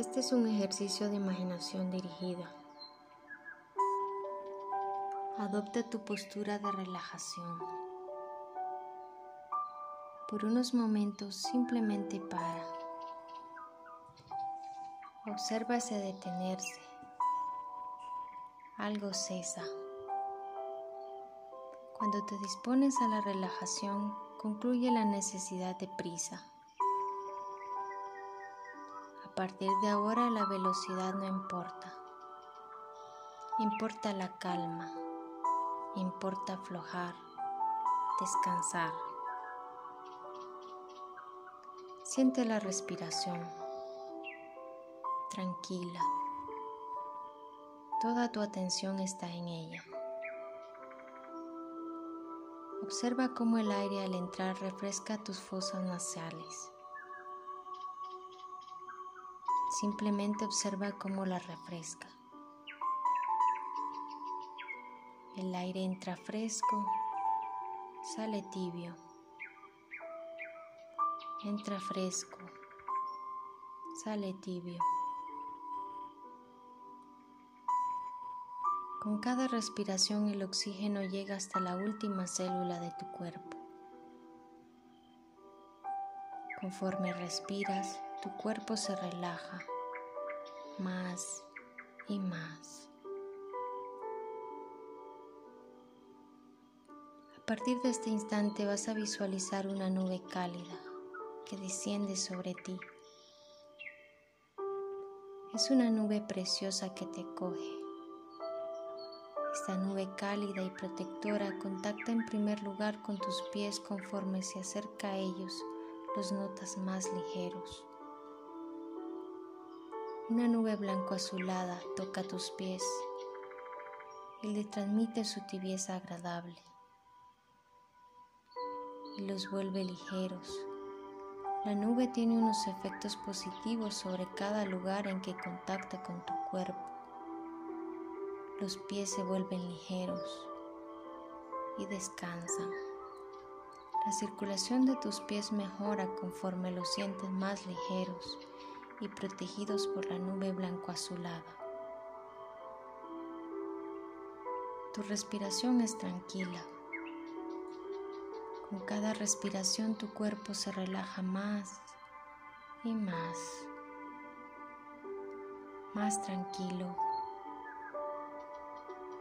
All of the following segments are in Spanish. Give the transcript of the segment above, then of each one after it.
Este es un ejercicio de imaginación dirigida. Adopta tu postura de relajación. Por unos momentos simplemente para. Obsérvase detenerse. Algo cesa. Cuando te dispones a la relajación, concluye la necesidad de prisa. A partir de ahora la velocidad no importa. Importa la calma. Importa aflojar, descansar. Siente la respiración. Tranquila. Toda tu atención está en ella. Observa cómo el aire al entrar refresca tus fosas nasales. Simplemente observa cómo la refresca. El aire entra fresco, sale tibio. Entra fresco, sale tibio. Con cada respiración el oxígeno llega hasta la última célula de tu cuerpo. Conforme respiras, tu cuerpo se relaja más y más. A partir de este instante vas a visualizar una nube cálida que desciende sobre ti. Es una nube preciosa que te coge. Esta nube cálida y protectora contacta en primer lugar con tus pies conforme se acerca a ellos los notas más ligeros. Una nube blanco azulada toca tus pies y le transmite su tibieza agradable y los vuelve ligeros. La nube tiene unos efectos positivos sobre cada lugar en que contacta con tu cuerpo. Los pies se vuelven ligeros y descansan. La circulación de tus pies mejora conforme los sientes más ligeros y protegidos por la nube blanco azulada. Tu respiración es tranquila. Con cada respiración tu cuerpo se relaja más y más, más tranquilo,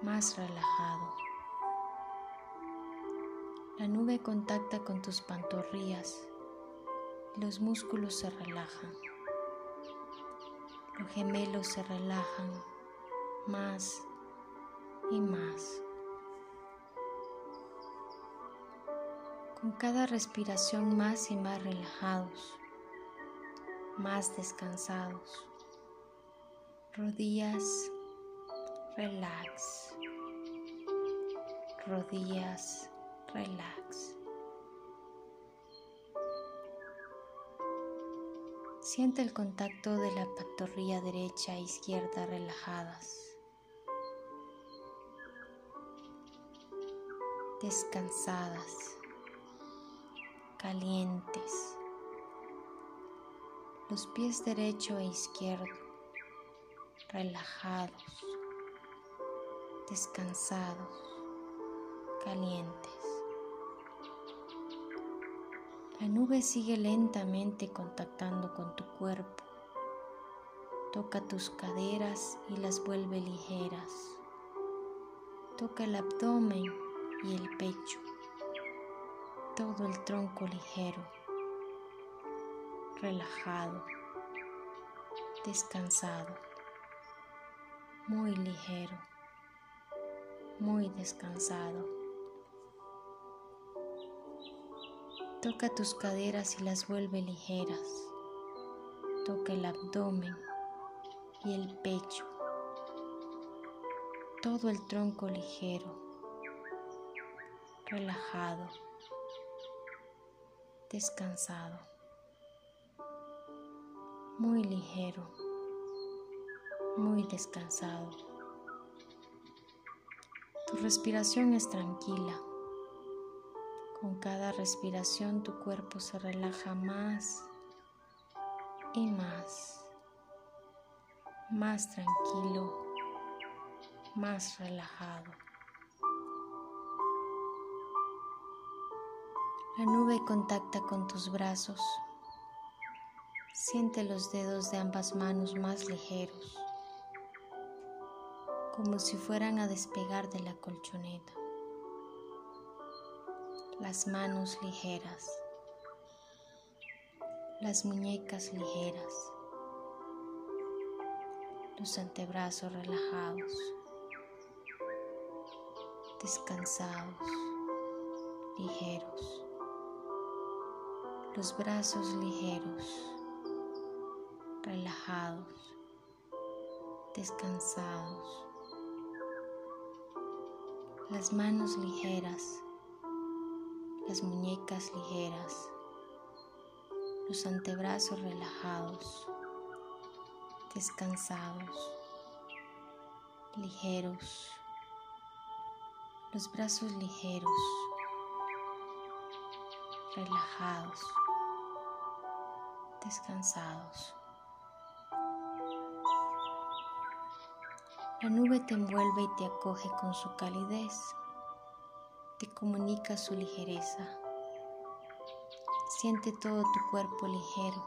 más relajado. La nube contacta con tus pantorrillas y los músculos se relajan. Los gemelos se relajan más y más. Con cada respiración más y más relajados, más descansados. Rodillas, relax. Rodillas, relax. Siente el contacto de la pantorrilla derecha e izquierda relajadas. Descansadas, calientes. Los pies derecho e izquierdo relajados, descansados, calientes. La nube sigue lentamente contactando con tu cuerpo. Toca tus caderas y las vuelve ligeras. Toca el abdomen y el pecho. Todo el tronco ligero, relajado, descansado, muy ligero, muy descansado. Toca tus caderas y las vuelve ligeras. Toca el abdomen y el pecho. Todo el tronco ligero, relajado, descansado, muy ligero, muy descansado. Tu respiración es tranquila con cada respiración tu cuerpo se relaja más y más más tranquilo, más relajado. La nube contacta con tus brazos. Siente los dedos de ambas manos más ligeros, como si fueran a despegar de la colchoneta. Las manos ligeras, las muñecas ligeras, los antebrazos relajados, descansados, ligeros los brazos ligeros, relajados, descansados, las manos ligeras, las muñecas ligeras, los antebrazos relajados, descansados, ligeros, los brazos ligeros, relajados descansados. La nube te envuelve y te acoge con su calidez, te comunica su ligereza. Siente todo tu cuerpo ligero,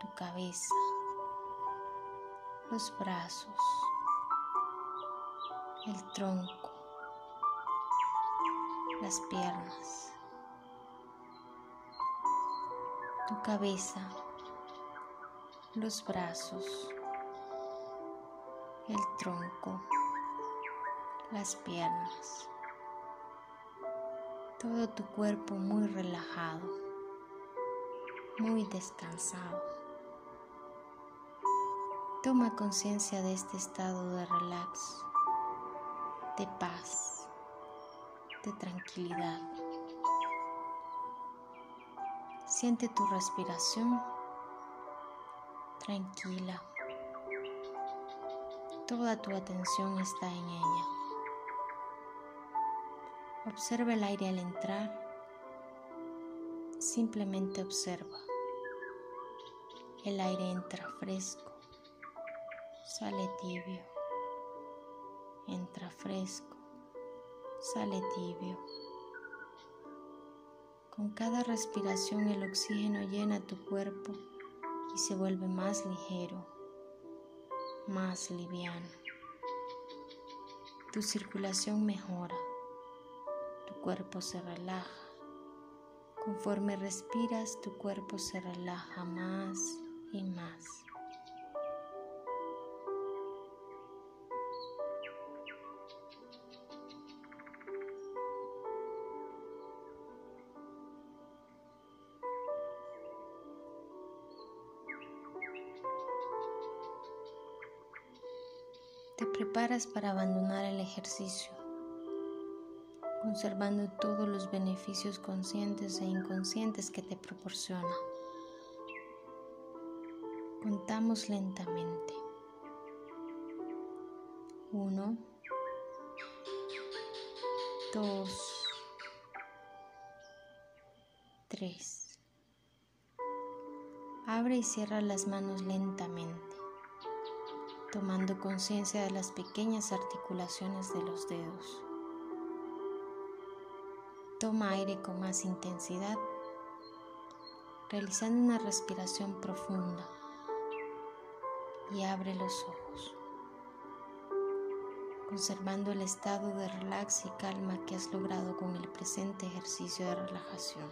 tu cabeza, los brazos, el tronco, las piernas. tu cabeza, los brazos, el tronco, las piernas, todo tu cuerpo muy relajado, muy descansado. Toma conciencia de este estado de relax, de paz, de tranquilidad. Siente tu respiración tranquila. Toda tu atención está en ella. Observa el aire al entrar. Simplemente observa. El aire entra fresco, sale tibio. Entra fresco, sale tibio. Con cada respiración el oxígeno llena tu cuerpo y se vuelve más ligero, más liviano. Tu circulación mejora, cuerpo se relaja. Conforme respiras, tu cuerpo se relaja más y más. Te preparas para abandonar el ejercicio, conservando todos los beneficios conscientes e inconscientes que te proporciona. Contamos lentamente. Uno, dos, tres. Abre y cierra las manos lentamente tomando conciencia de las pequeñas articulaciones de los dedos. Toma aire con más intensidad, realizando una respiración profunda y abre los ojos, conservando el estado de relax y calma que has logrado con el presente ejercicio de relajación.